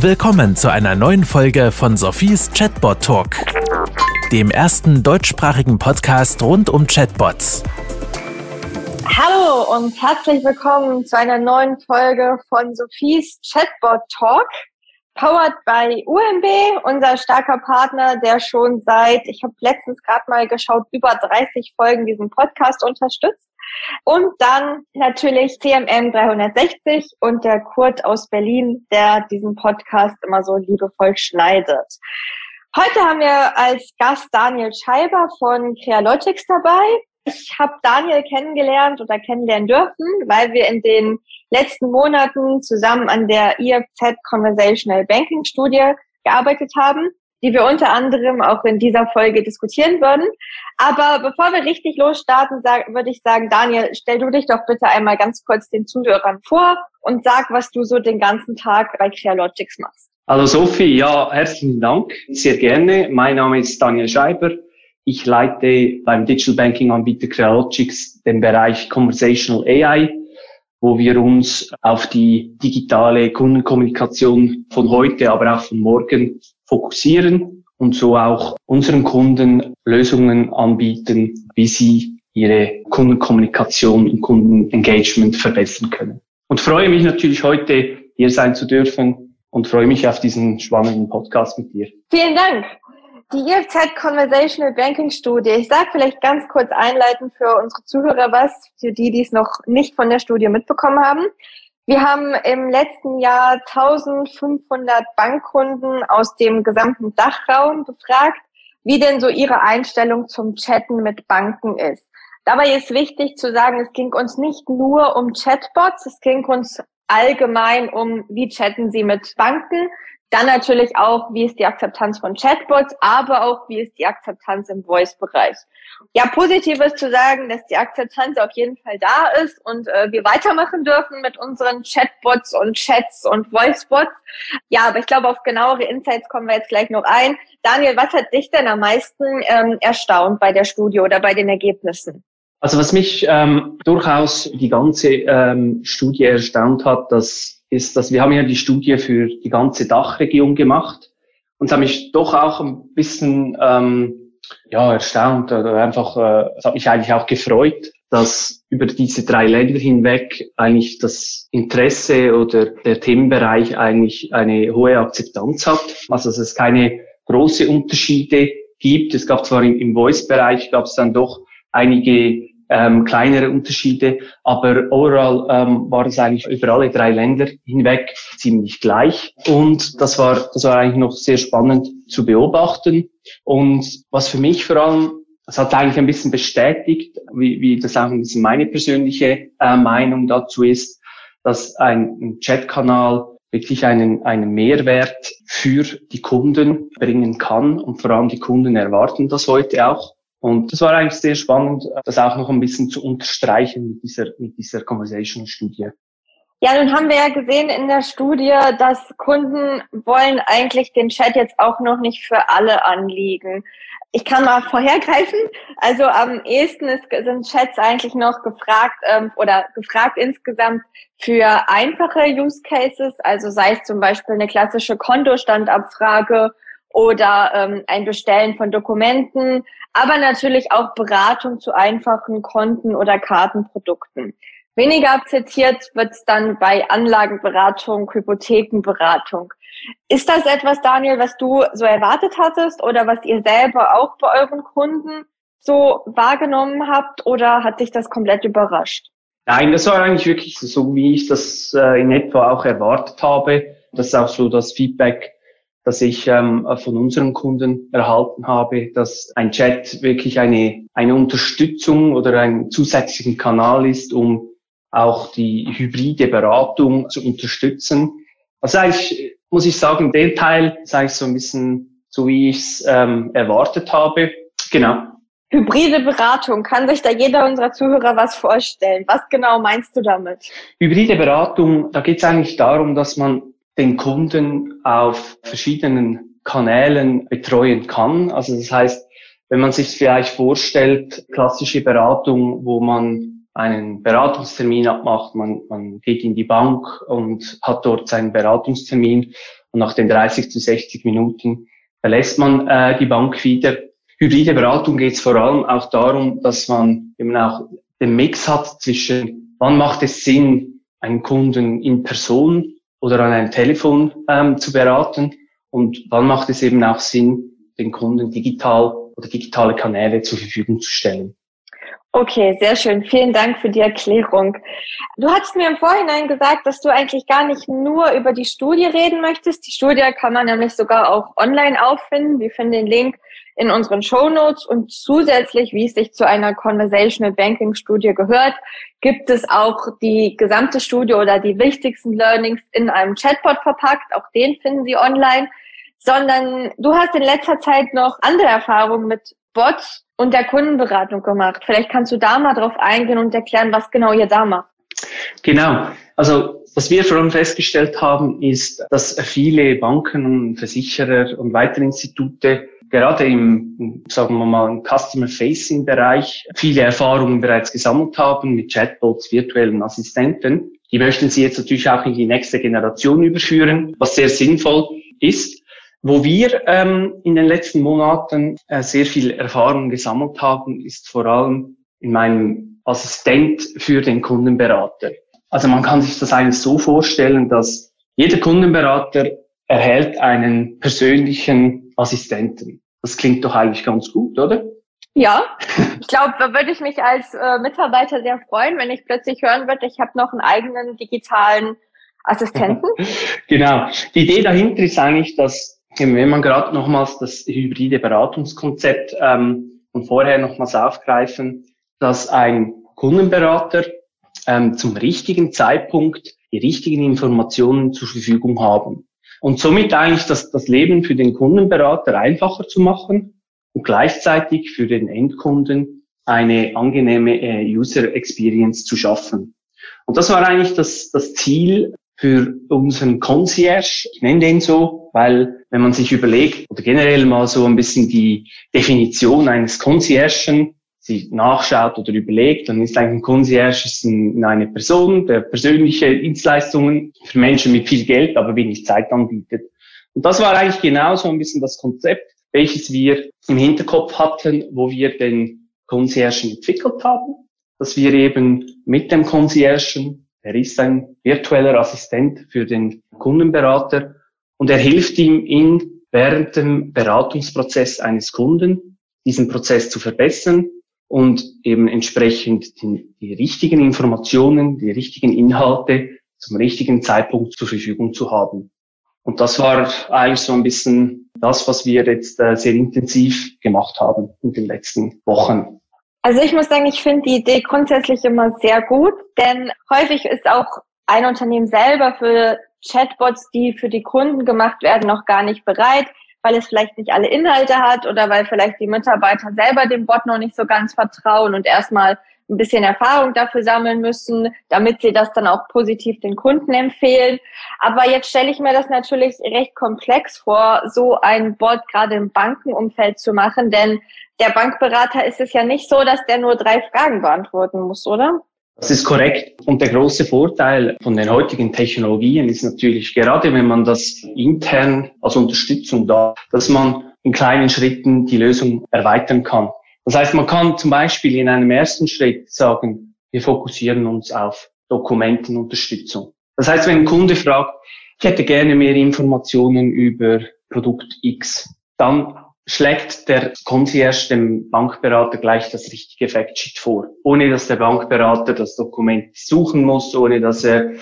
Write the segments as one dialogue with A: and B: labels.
A: Willkommen zu einer neuen Folge von Sophies Chatbot Talk, dem ersten deutschsprachigen Podcast rund um Chatbots.
B: Hallo und herzlich willkommen zu einer neuen Folge von Sophies Chatbot Talk, powered by UMB, unser starker Partner, der schon seit, ich habe letztens gerade mal geschaut, über 30 Folgen diesen Podcast unterstützt. Und dann natürlich CMM 360 und der Kurt aus Berlin, der diesen Podcast immer so liebevoll schneidet. Heute haben wir als Gast Daniel Scheiber von Crealogics dabei. Ich habe Daniel kennengelernt oder kennenlernen dürfen, weil wir in den letzten Monaten zusammen an der IFZ Conversational Banking Studie gearbeitet haben die wir unter anderem auch in dieser Folge diskutieren würden. Aber bevor wir richtig losstarten, würde ich sagen, Daniel, stell du dich doch bitte einmal ganz kurz den Zuhörern vor und sag, was du so den ganzen Tag bei Crealogics machst.
C: Hallo Sophie, ja, herzlichen Dank, sehr gerne. Mein Name ist Daniel Scheiber. Ich leite beim Digital Banking Anbieter Crealogics den Bereich Conversational AI, wo wir uns auf die digitale Kundenkommunikation von heute, aber auch von morgen fokussieren und so auch unseren Kunden Lösungen anbieten, wie sie ihre Kundenkommunikation und Kundenengagement verbessern können. Und freue mich natürlich heute hier sein zu dürfen und freue mich auf diesen spannenden Podcast mit dir.
B: Vielen Dank. Die IFZ Conversational Banking Studie. Ich sage vielleicht ganz kurz einleitend für unsere Zuhörer was, für die, die es noch nicht von der Studie mitbekommen haben. Wir haben im letzten Jahr 1500 Bankkunden aus dem gesamten Dachraum befragt, wie denn so ihre Einstellung zum Chatten mit Banken ist. Dabei ist wichtig zu sagen, es ging uns nicht nur um Chatbots, es ging uns allgemein um, wie chatten sie mit Banken, dann natürlich auch, wie ist die Akzeptanz von Chatbots, aber auch, wie ist die Akzeptanz im Voice-Bereich. Ja, positiv ist zu sagen, dass die Akzeptanz auf jeden Fall da ist und äh, wir weitermachen dürfen mit unseren Chatbots und Chats und Voicebots. Ja, aber ich glaube, auf genauere Insights kommen wir jetzt gleich noch ein. Daniel, was hat dich denn am meisten ähm, erstaunt bei der Studie oder bei den Ergebnissen?
C: Also was mich ähm, durchaus die ganze ähm, Studie erstaunt hat, dass ist, dass wir haben ja die Studie für die ganze Dachregion gemacht und es hat mich doch auch ein bisschen ähm, ja, erstaunt oder einfach, äh, es hat mich eigentlich auch gefreut, dass über diese drei Länder hinweg eigentlich das Interesse oder der Themenbereich eigentlich eine hohe Akzeptanz hat. Also dass es keine große Unterschiede gibt. Es gab zwar im, im Voice-Bereich gab es dann doch einige ähm, kleinere Unterschiede, aber overall ähm, war es eigentlich über alle drei Länder hinweg ziemlich gleich. Und das war, das war eigentlich noch sehr spannend zu beobachten. Und was für mich vor allem, das hat eigentlich ein bisschen bestätigt, wie, wie das auch ein bisschen meine persönliche äh, Meinung dazu ist, dass ein, ein Chatkanal wirklich einen, einen Mehrwert für die Kunden bringen kann. Und vor allem die Kunden erwarten das heute auch. Und das war eigentlich sehr spannend, das auch noch ein bisschen zu unterstreichen mit dieser, mit dieser Conversation-Studie.
B: Ja, nun haben wir ja gesehen in der Studie, dass Kunden wollen eigentlich den Chat jetzt auch noch nicht für alle anliegen. Ich kann mal vorhergreifen. Also am ehesten ist, sind Chats eigentlich noch gefragt ähm, oder gefragt insgesamt für einfache Use Cases, also sei es zum Beispiel eine klassische Kontostandabfrage oder ähm, ein Bestellen von Dokumenten, aber natürlich auch Beratung zu einfachen Konten oder Kartenprodukten. Weniger akzeptiert wird es dann bei Anlagenberatung, Hypothekenberatung. Ist das etwas, Daniel, was du so erwartet hattest oder was ihr selber auch bei euren Kunden so wahrgenommen habt oder hat sich das komplett überrascht?
C: Nein, das war eigentlich wirklich so, wie ich das äh, in etwa auch erwartet habe. Das ist auch so das Feedback, das ich ähm, von unseren Kunden erhalten habe, dass ein Chat wirklich eine, eine Unterstützung oder ein zusätzlichen Kanal ist, um auch die hybride Beratung zu unterstützen. Also eigentlich muss ich sagen, den Teil ist eigentlich so ein bisschen so, wie ich es ähm, erwartet habe. Genau.
B: Hybride Beratung, kann sich da jeder unserer Zuhörer was vorstellen? Was genau meinst du damit?
C: Hybride Beratung, da geht es eigentlich darum, dass man den Kunden auf verschiedenen Kanälen betreuen kann. Also das heißt, wenn man sich vielleicht vorstellt, klassische Beratung, wo man einen Beratungstermin abmacht, man, man geht in die Bank und hat dort seinen Beratungstermin und nach den 30 zu 60 Minuten verlässt man äh, die Bank wieder. Hybride Beratung geht es vor allem auch darum, dass man eben auch den Mix hat zwischen, wann macht es Sinn, einen Kunden in Person oder an einem Telefon ähm, zu beraten und wann macht es eben auch Sinn, den Kunden digital oder digitale Kanäle zur Verfügung zu stellen.
B: Okay, sehr schön. Vielen Dank für die Erklärung. Du hast mir im Vorhinein gesagt, dass du eigentlich gar nicht nur über die Studie reden möchtest. Die Studie kann man nämlich sogar auch online auffinden. Wir finden den Link in unseren Show Notes und zusätzlich, wie es sich zu einer Conversational Banking Studie gehört, gibt es auch die gesamte Studie oder die wichtigsten Learnings in einem Chatbot verpackt. Auch den finden Sie online. Sondern du hast in letzter Zeit noch andere Erfahrungen mit Bots und der Kundenberatung gemacht. Vielleicht kannst du da mal drauf eingehen und erklären, was genau ihr da macht.
C: Genau. Also was wir vor allem festgestellt haben, ist, dass viele Banken und Versicherer und weitere Institute gerade im, sagen wir mal, im Customer-Facing-Bereich viele Erfahrungen bereits gesammelt haben mit Chatbots, virtuellen Assistenten. Die möchten sie jetzt natürlich auch in die nächste Generation überführen, was sehr sinnvoll ist. Wo wir ähm, in den letzten Monaten äh, sehr viel Erfahrung gesammelt haben, ist vor allem in meinem Assistent für den Kundenberater. Also man kann sich das eigentlich so vorstellen, dass jeder Kundenberater erhält einen persönlichen Assistenten. Das klingt doch eigentlich ganz gut, oder?
B: Ja, ich glaube, da würde ich mich als äh, Mitarbeiter sehr freuen, wenn ich plötzlich hören würde, ich habe noch einen eigenen digitalen Assistenten.
C: genau. Die Idee dahinter ist eigentlich, dass wenn man gerade nochmals das hybride Beratungskonzept ähm, von vorher nochmals aufgreifen, dass ein Kundenberater ähm, zum richtigen Zeitpunkt die richtigen Informationen zur Verfügung haben. Und somit eigentlich das, das Leben für den Kundenberater einfacher zu machen und gleichzeitig für den Endkunden eine angenehme äh, User Experience zu schaffen. Und das war eigentlich das, das Ziel für unseren Concierge. Ich nenne den so, weil wenn man sich überlegt oder generell mal so ein bisschen die Definition eines Conciergen sich nachschaut oder überlegt, dann ist eigentlich ein Concierge eine Person, der persönliche Dienstleistungen für Menschen mit viel Geld, aber wenig Zeit anbietet. Und das war eigentlich genau so ein bisschen das Konzept, welches wir im Hinterkopf hatten, wo wir den Concierge entwickelt haben, dass wir eben mit dem Concierge er ist ein virtueller Assistent für den Kundenberater und er hilft ihm in während dem Beratungsprozess eines Kunden, diesen Prozess zu verbessern und eben entsprechend die, die richtigen Informationen, die richtigen Inhalte zum richtigen Zeitpunkt zur Verfügung zu haben. Und das war eigentlich so ein bisschen das, was wir jetzt äh, sehr intensiv gemacht haben in den letzten Wochen.
B: Also ich muss sagen, ich finde die Idee grundsätzlich immer sehr gut, denn häufig ist auch ein Unternehmen selber für Chatbots, die für die Kunden gemacht werden, noch gar nicht bereit, weil es vielleicht nicht alle Inhalte hat oder weil vielleicht die Mitarbeiter selber dem Bot noch nicht so ganz vertrauen und erstmal ein bisschen Erfahrung dafür sammeln müssen, damit sie das dann auch positiv den Kunden empfehlen. Aber jetzt stelle ich mir das natürlich recht komplex vor, so ein Bot gerade im Bankenumfeld zu machen, denn der Bankberater ist es ja nicht so, dass der nur drei Fragen beantworten muss, oder?
C: Das ist korrekt. Und der große Vorteil von den heutigen Technologien ist natürlich, gerade wenn man das intern als Unterstützung da, dass man in kleinen Schritten die Lösung erweitern kann. Das heißt, man kann zum Beispiel in einem ersten Schritt sagen, wir fokussieren uns auf Dokumentenunterstützung. Das heißt, wenn ein Kunde fragt, ich hätte gerne mehr Informationen über Produkt X, dann schlägt der Concierge dem Bankberater gleich das richtige Factsheet vor, ohne dass der Bankberater das Dokument suchen muss, ohne dass er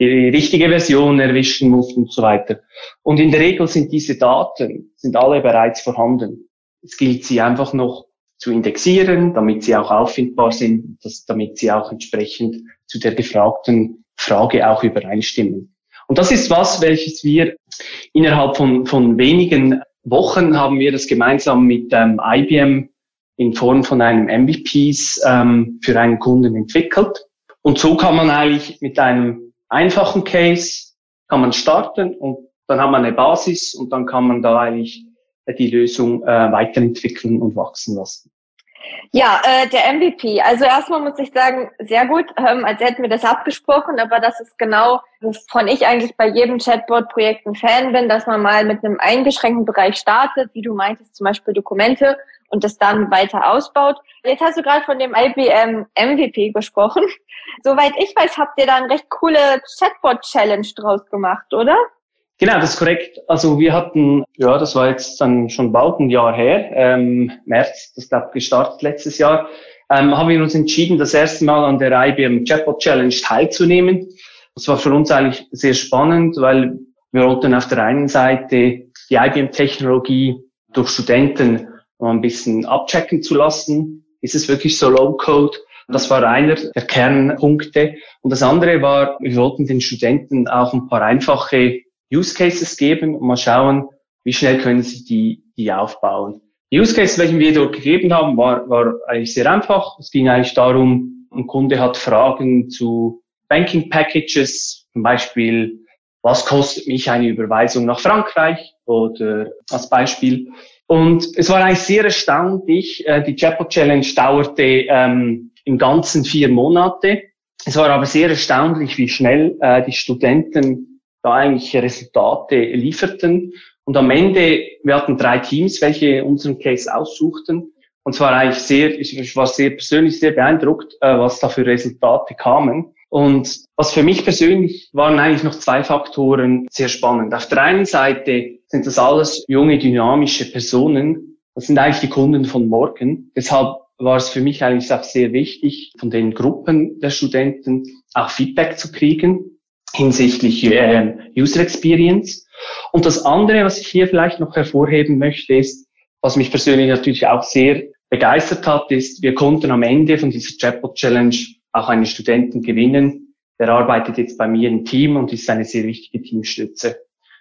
C: die richtige Version erwischen muss und so weiter. Und in der Regel sind diese Daten, sind alle bereits vorhanden. Es gilt sie einfach noch zu indexieren, damit sie auch auffindbar sind, dass, damit sie auch entsprechend zu der gefragten Frage auch übereinstimmen. Und das ist was, welches wir innerhalb von, von wenigen Wochen haben wir das gemeinsam mit ähm, IBM in Form von einem MVPs ähm, für einen Kunden entwickelt. Und so kann man eigentlich mit einem einfachen Case kann man starten und dann hat man eine Basis und dann kann man da eigentlich die Lösung äh, weiterentwickeln und wachsen lassen.
B: Ja, äh, der MVP. Also erstmal muss ich sagen, sehr gut, ähm, als hätten wir das abgesprochen, aber das ist genau, wovon ich eigentlich bei jedem Chatbot-Projekt ein Fan bin, dass man mal mit einem eingeschränkten Bereich startet, wie du meintest, zum Beispiel Dokumente und das dann weiter ausbaut. Jetzt hast du gerade von dem IBM MVP gesprochen. Soweit ich weiß, habt ihr da eine recht coole Chatbot-Challenge draus gemacht, oder?
C: Genau, das ist korrekt. Also wir hatten, ja, das war jetzt dann schon bald ein Jahr her, ähm, März, das glaube gestartet letztes Jahr, ähm, haben wir uns entschieden, das erste Mal an der IBM Chatbot Challenge teilzunehmen. Das war für uns eigentlich sehr spannend, weil wir wollten auf der einen Seite die IBM-Technologie durch Studenten ein bisschen abchecken zu lassen. Ist es wirklich so Low-Code? Das war einer der Kernpunkte. Und das andere war, wir wollten den Studenten auch ein paar einfache Use Cases geben und mal schauen, wie schnell können sie die, die aufbauen. Die Use Cases, welchen wir dort gegeben haben, war, war eigentlich sehr einfach. Es ging eigentlich darum, ein Kunde hat Fragen zu Banking Packages, zum Beispiel, was kostet mich eine Überweisung nach Frankreich oder als Beispiel. Und es war eigentlich sehr erstaunlich. Äh, die Chatbot Challenge dauerte ähm, im ganzen vier Monate. Es war aber sehr erstaunlich, wie schnell äh, die Studenten da eigentlich Resultate lieferten. Und am Ende, wir hatten drei Teams, welche unseren Case aussuchten. Und zwar eigentlich sehr, ich war sehr persönlich sehr beeindruckt, äh, was da für Resultate kamen. Und was für mich persönlich waren eigentlich noch zwei Faktoren sehr spannend. Auf der einen Seite sind das alles junge, dynamische Personen. Das sind eigentlich die Kunden von morgen. Deshalb war es für mich eigentlich auch sehr wichtig, von den Gruppen der Studenten auch Feedback zu kriegen hinsichtlich äh, User Experience. Und das andere, was ich hier vielleicht noch hervorheben möchte, ist, was mich persönlich natürlich auch sehr begeistert hat, ist, wir konnten am Ende von dieser Chatbot Challenge auch einen Studenten gewinnen. Der arbeitet jetzt bei mir im Team und ist eine sehr wichtige Teamstütze.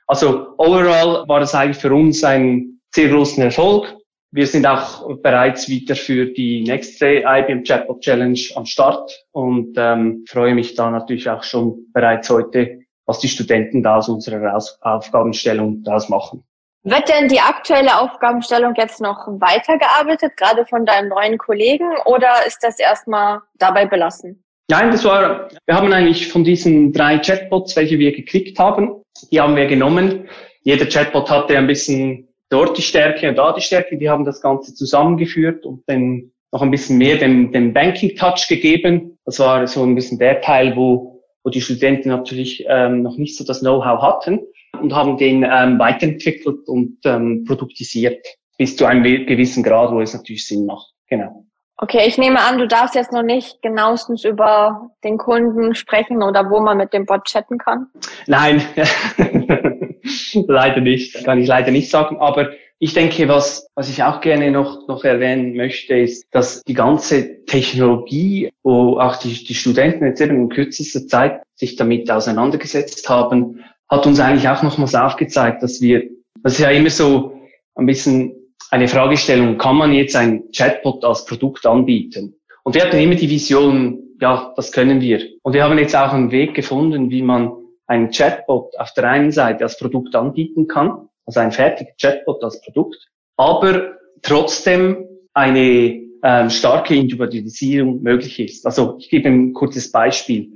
C: Also overall war das eigentlich für uns ein sehr großen Erfolg. Wir sind auch bereits wieder für die nächste IBM Chatbot Challenge am Start und ähm, freue mich da natürlich auch schon bereits heute, was die Studenten da aus unserer Aus Aufgabenstellung daraus machen.
B: Wird denn die aktuelle Aufgabenstellung jetzt noch weitergearbeitet, gerade von deinen neuen Kollegen, oder ist das erstmal dabei belassen?
C: Nein, das war, wir haben eigentlich von diesen drei Chatbots, welche wir geklickt haben, die haben wir genommen. Jeder Chatbot hatte ein bisschen dort die Stärke und da die Stärke, die haben das Ganze zusammengeführt und dann noch ein bisschen mehr dem, dem Banking-Touch gegeben. Das war so ein bisschen der Teil, wo, wo die Studenten natürlich ähm, noch nicht so das Know-how hatten und haben den ähm, weiterentwickelt und ähm, produktisiert bis zu einem gewissen Grad, wo es natürlich Sinn macht. Genau.
B: Okay, ich nehme an, du darfst jetzt noch nicht genauestens über den Kunden sprechen oder wo man mit dem Bot chatten kann.
C: Nein, leider nicht. Kann ich leider nicht sagen. Aber ich denke, was, was ich auch gerne noch, noch erwähnen möchte, ist, dass die ganze Technologie, wo auch die, die Studenten jetzt eben in kürzester Zeit sich damit auseinandergesetzt haben, hat uns eigentlich auch nochmals aufgezeigt, dass wir, das ist ja immer so ein bisschen eine Fragestellung, kann man jetzt ein Chatbot als Produkt anbieten? Und wir hatten immer die Vision, ja, das können wir. Und wir haben jetzt auch einen Weg gefunden, wie man einen Chatbot auf der einen Seite als Produkt anbieten kann, also ein fertiger Chatbot als Produkt, aber trotzdem eine ähm, starke Individualisierung möglich ist. Also ich gebe ein kurzes Beispiel.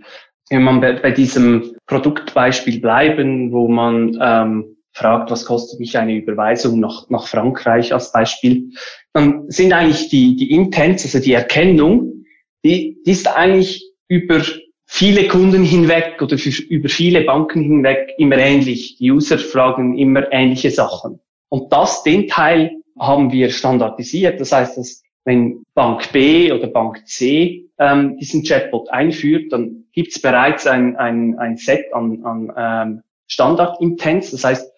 C: Wenn man bei, bei diesem Produktbeispiel bleiben, wo man ähm, fragt, was kostet mich eine Überweisung nach, nach Frankreich als Beispiel, dann sind eigentlich die, die Intents, also die Erkennung, die, die ist eigentlich über viele Kunden hinweg oder für, über viele Banken hinweg immer ähnlich. Die User fragen immer ähnliche Sachen. Und das, den Teil haben wir standardisiert. Das heißt, dass wenn Bank B oder Bank C ähm, diesen Chatbot einführt, dann gibt es bereits ein, ein, ein Set an, an ähm, Standard-Intents. Das heißt,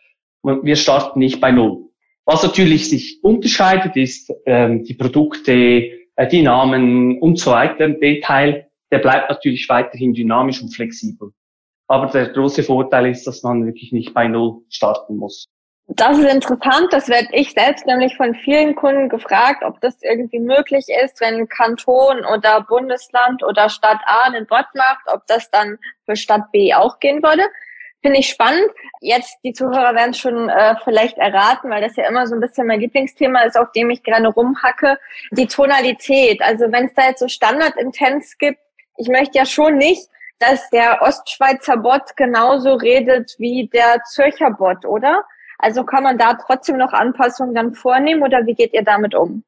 C: wir starten nicht bei Null. Was natürlich sich unterscheidet, ist ähm, die Produkte, äh, die Namen und so weiter. Der Teil der bleibt natürlich weiterhin dynamisch und flexibel. Aber der große Vorteil ist, dass man wirklich nicht bei Null starten muss.
B: Das ist interessant. Das werde ich selbst nämlich von vielen Kunden gefragt, ob das irgendwie möglich ist, wenn Kanton oder Bundesland oder Stadt A einen Bot macht, ob das dann für Stadt B auch gehen würde. Finde ich spannend. Jetzt, die Zuhörer werden es schon äh, vielleicht erraten, weil das ja immer so ein bisschen mein Lieblingsthema ist, auf dem ich gerne rumhacke. Die Tonalität. Also wenn es da jetzt so Standard-Intents gibt, ich möchte ja schon nicht, dass der Ostschweizer Bot genauso redet wie der Zürcher Bot, oder? Also kann man da trotzdem noch Anpassungen dann vornehmen oder wie geht ihr damit um?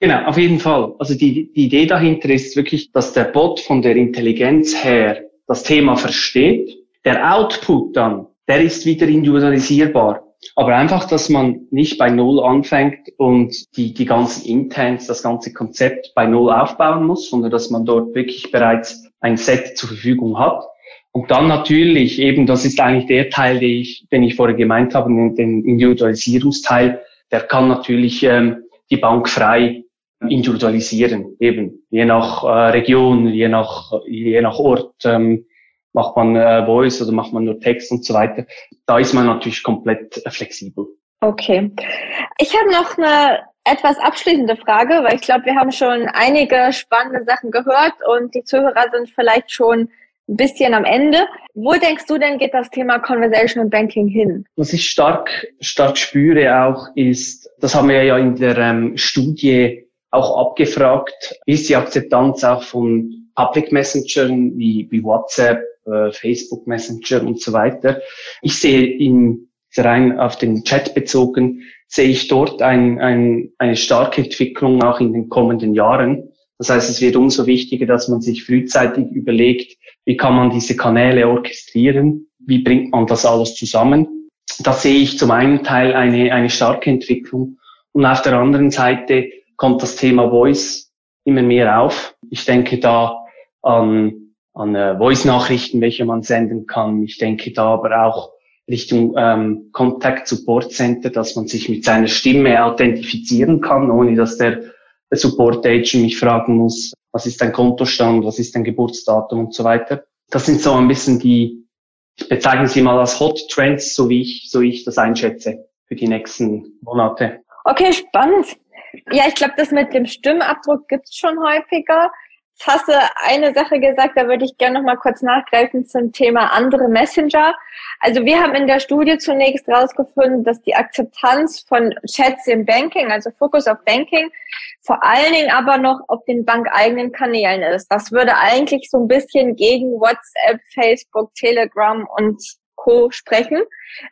C: Genau, auf jeden Fall. Also die, die Idee dahinter ist wirklich, dass der Bot von der Intelligenz her das Thema versteht. Der Output dann, der ist wieder individualisierbar. Aber einfach, dass man nicht bei Null anfängt und die, die ganzen Intents, das ganze Konzept bei Null aufbauen muss, sondern dass man dort wirklich bereits ein Set zur Verfügung hat. Und dann natürlich eben, das ist eigentlich der Teil, den ich, den ich vorher gemeint habe, den Individualisierungsteil, der kann natürlich ähm, die Bank frei individualisieren, eben je nach äh, Region, je nach, je nach Ort. Ähm, macht man äh, Voice oder macht man nur Text und so weiter. Da ist man natürlich komplett äh, flexibel.
B: Okay. Ich habe noch eine etwas abschließende Frage, weil ich glaube, wir haben schon einige spannende Sachen gehört und die Zuhörer sind vielleicht schon ein bisschen am Ende. Wo denkst du denn geht das Thema Conversational Banking hin?
C: Was ich stark, stark spüre auch ist, das haben wir ja in der ähm, Studie auch abgefragt, ist die Akzeptanz auch von Public Messengern wie, wie WhatsApp, äh, Facebook Messenger und so weiter. Ich sehe in rein auf den Chat bezogen, sehe ich dort ein, ein, eine starke Entwicklung auch in den kommenden Jahren. Das heißt, es wird umso wichtiger, dass man sich frühzeitig überlegt, wie kann man diese Kanäle orchestrieren, wie bringt man das alles zusammen. Da sehe ich zum einen Teil eine, eine starke Entwicklung und auf der anderen Seite kommt das Thema Voice immer mehr auf. Ich denke da an an äh, Voice-Nachrichten, welche man senden kann. Ich denke da aber auch Richtung ähm, Contact Support Center, dass man sich mit seiner Stimme authentifizieren kann, ohne dass der, Support Agent mich fragen muss, was ist dein Kontostand, was ist dein Geburtsdatum und so weiter. Das sind so ein bisschen die, ich bezeichne sie mal als Hot Trends, so wie ich, so wie ich das einschätze für die nächsten Monate.
B: Okay, spannend. Ja, ich glaube, das mit dem Stimmabdruck gibt's schon häufiger. Jetzt hast du eine Sache gesagt, da würde ich gerne noch mal kurz nachgreifen zum Thema andere Messenger. Also wir haben in der Studie zunächst herausgefunden, dass die Akzeptanz von Chats im Banking, also Fokus auf Banking, vor allen Dingen aber noch auf den bankeigenen Kanälen ist. Das würde eigentlich so ein bisschen gegen WhatsApp, Facebook, Telegram und Co. sprechen.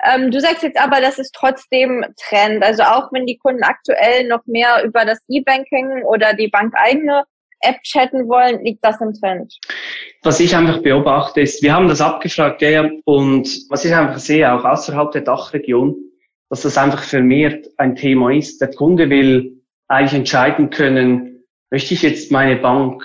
B: Ähm, du sagst jetzt aber, das ist trotzdem Trend. Also auch wenn die Kunden aktuell noch mehr über das E-Banking oder die bankeigene App chatten wollen, liegt das im Trend?
C: Was ich einfach beobachte ist, wir haben das abgefragt, ja, und was ich einfach sehe, auch außerhalb der Dachregion, dass das einfach vermehrt ein Thema ist. Der Kunde will eigentlich entscheiden können, möchte ich jetzt meine Bank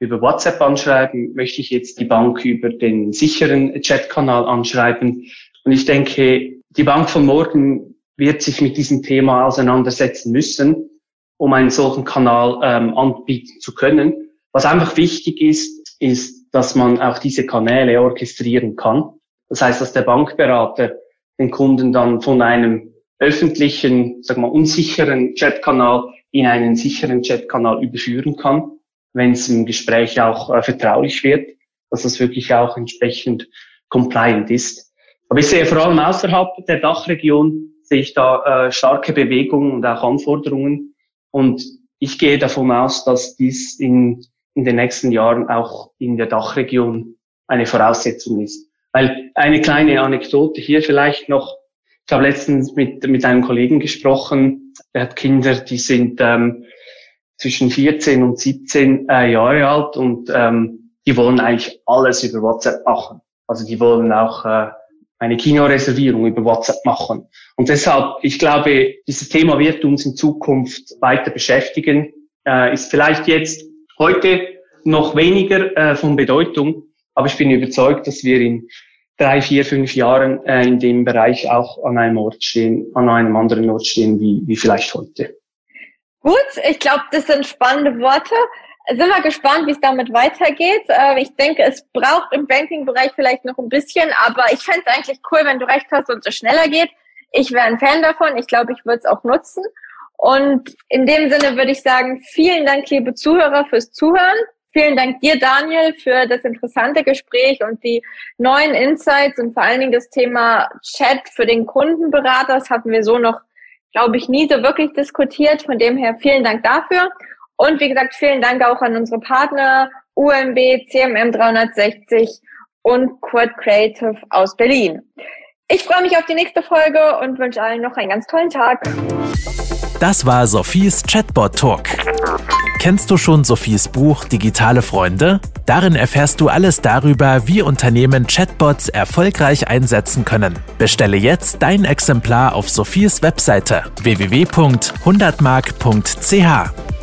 C: über WhatsApp anschreiben, möchte ich jetzt die Bank über den sicheren Chatkanal anschreiben. Und ich denke, die Bank von morgen wird sich mit diesem Thema auseinandersetzen müssen um einen solchen Kanal ähm, anbieten zu können. Was einfach wichtig ist, ist, dass man auch diese Kanäle orchestrieren kann. Das heißt, dass der Bankberater den Kunden dann von einem öffentlichen, sag mal, unsicheren Chatkanal in einen sicheren Chatkanal überführen kann, wenn es im Gespräch auch äh, vertraulich wird, dass das wirklich auch entsprechend compliant ist. Aber ich sehe vor allem außerhalb der Dachregion sehe ich da äh, starke Bewegungen und auch Anforderungen, und ich gehe davon aus, dass dies in, in den nächsten Jahren auch in der Dachregion eine Voraussetzung ist. Weil eine kleine Anekdote hier vielleicht noch. Ich habe letztens mit, mit einem Kollegen gesprochen, der hat Kinder, die sind ähm, zwischen 14 und 17 äh, Jahre alt und ähm, die wollen eigentlich alles über WhatsApp machen. Also die wollen auch äh, eine Kinoreservierung über WhatsApp machen. Und deshalb, ich glaube, dieses Thema wird uns in Zukunft weiter beschäftigen, äh, ist vielleicht jetzt heute noch weniger äh, von Bedeutung, aber ich bin überzeugt, dass wir in drei, vier, fünf Jahren äh, in dem Bereich auch an einem Ort stehen, an einem anderen Ort stehen wie, wie vielleicht heute.
B: Gut, ich glaube, das sind spannende Worte sind wir gespannt, wie es damit weitergeht. Äh, ich denke, es braucht im Banking-Bereich vielleicht noch ein bisschen, aber ich fände es eigentlich cool, wenn du recht hast und es schneller geht. Ich wäre ein Fan davon. Ich glaube, ich würde es auch nutzen. Und in dem Sinne würde ich sagen, vielen Dank, liebe Zuhörer, fürs Zuhören. Vielen Dank dir, Daniel, für das interessante Gespräch und die neuen Insights und vor allen Dingen das Thema Chat für den Kundenberater. Das hatten wir so noch, glaube ich, nie so wirklich diskutiert. Von dem her vielen Dank dafür. Und wie gesagt, vielen Dank auch an unsere Partner UMB, CMM 360 und Quad Creative aus Berlin. Ich freue mich auf die nächste Folge und wünsche allen noch einen ganz tollen Tag.
A: Das war Sophies Chatbot Talk. Kennst du schon Sophies Buch Digitale Freunde? Darin erfährst du alles darüber, wie Unternehmen Chatbots erfolgreich einsetzen können. Bestelle jetzt dein Exemplar auf Sophies Webseite www.100mark.ch.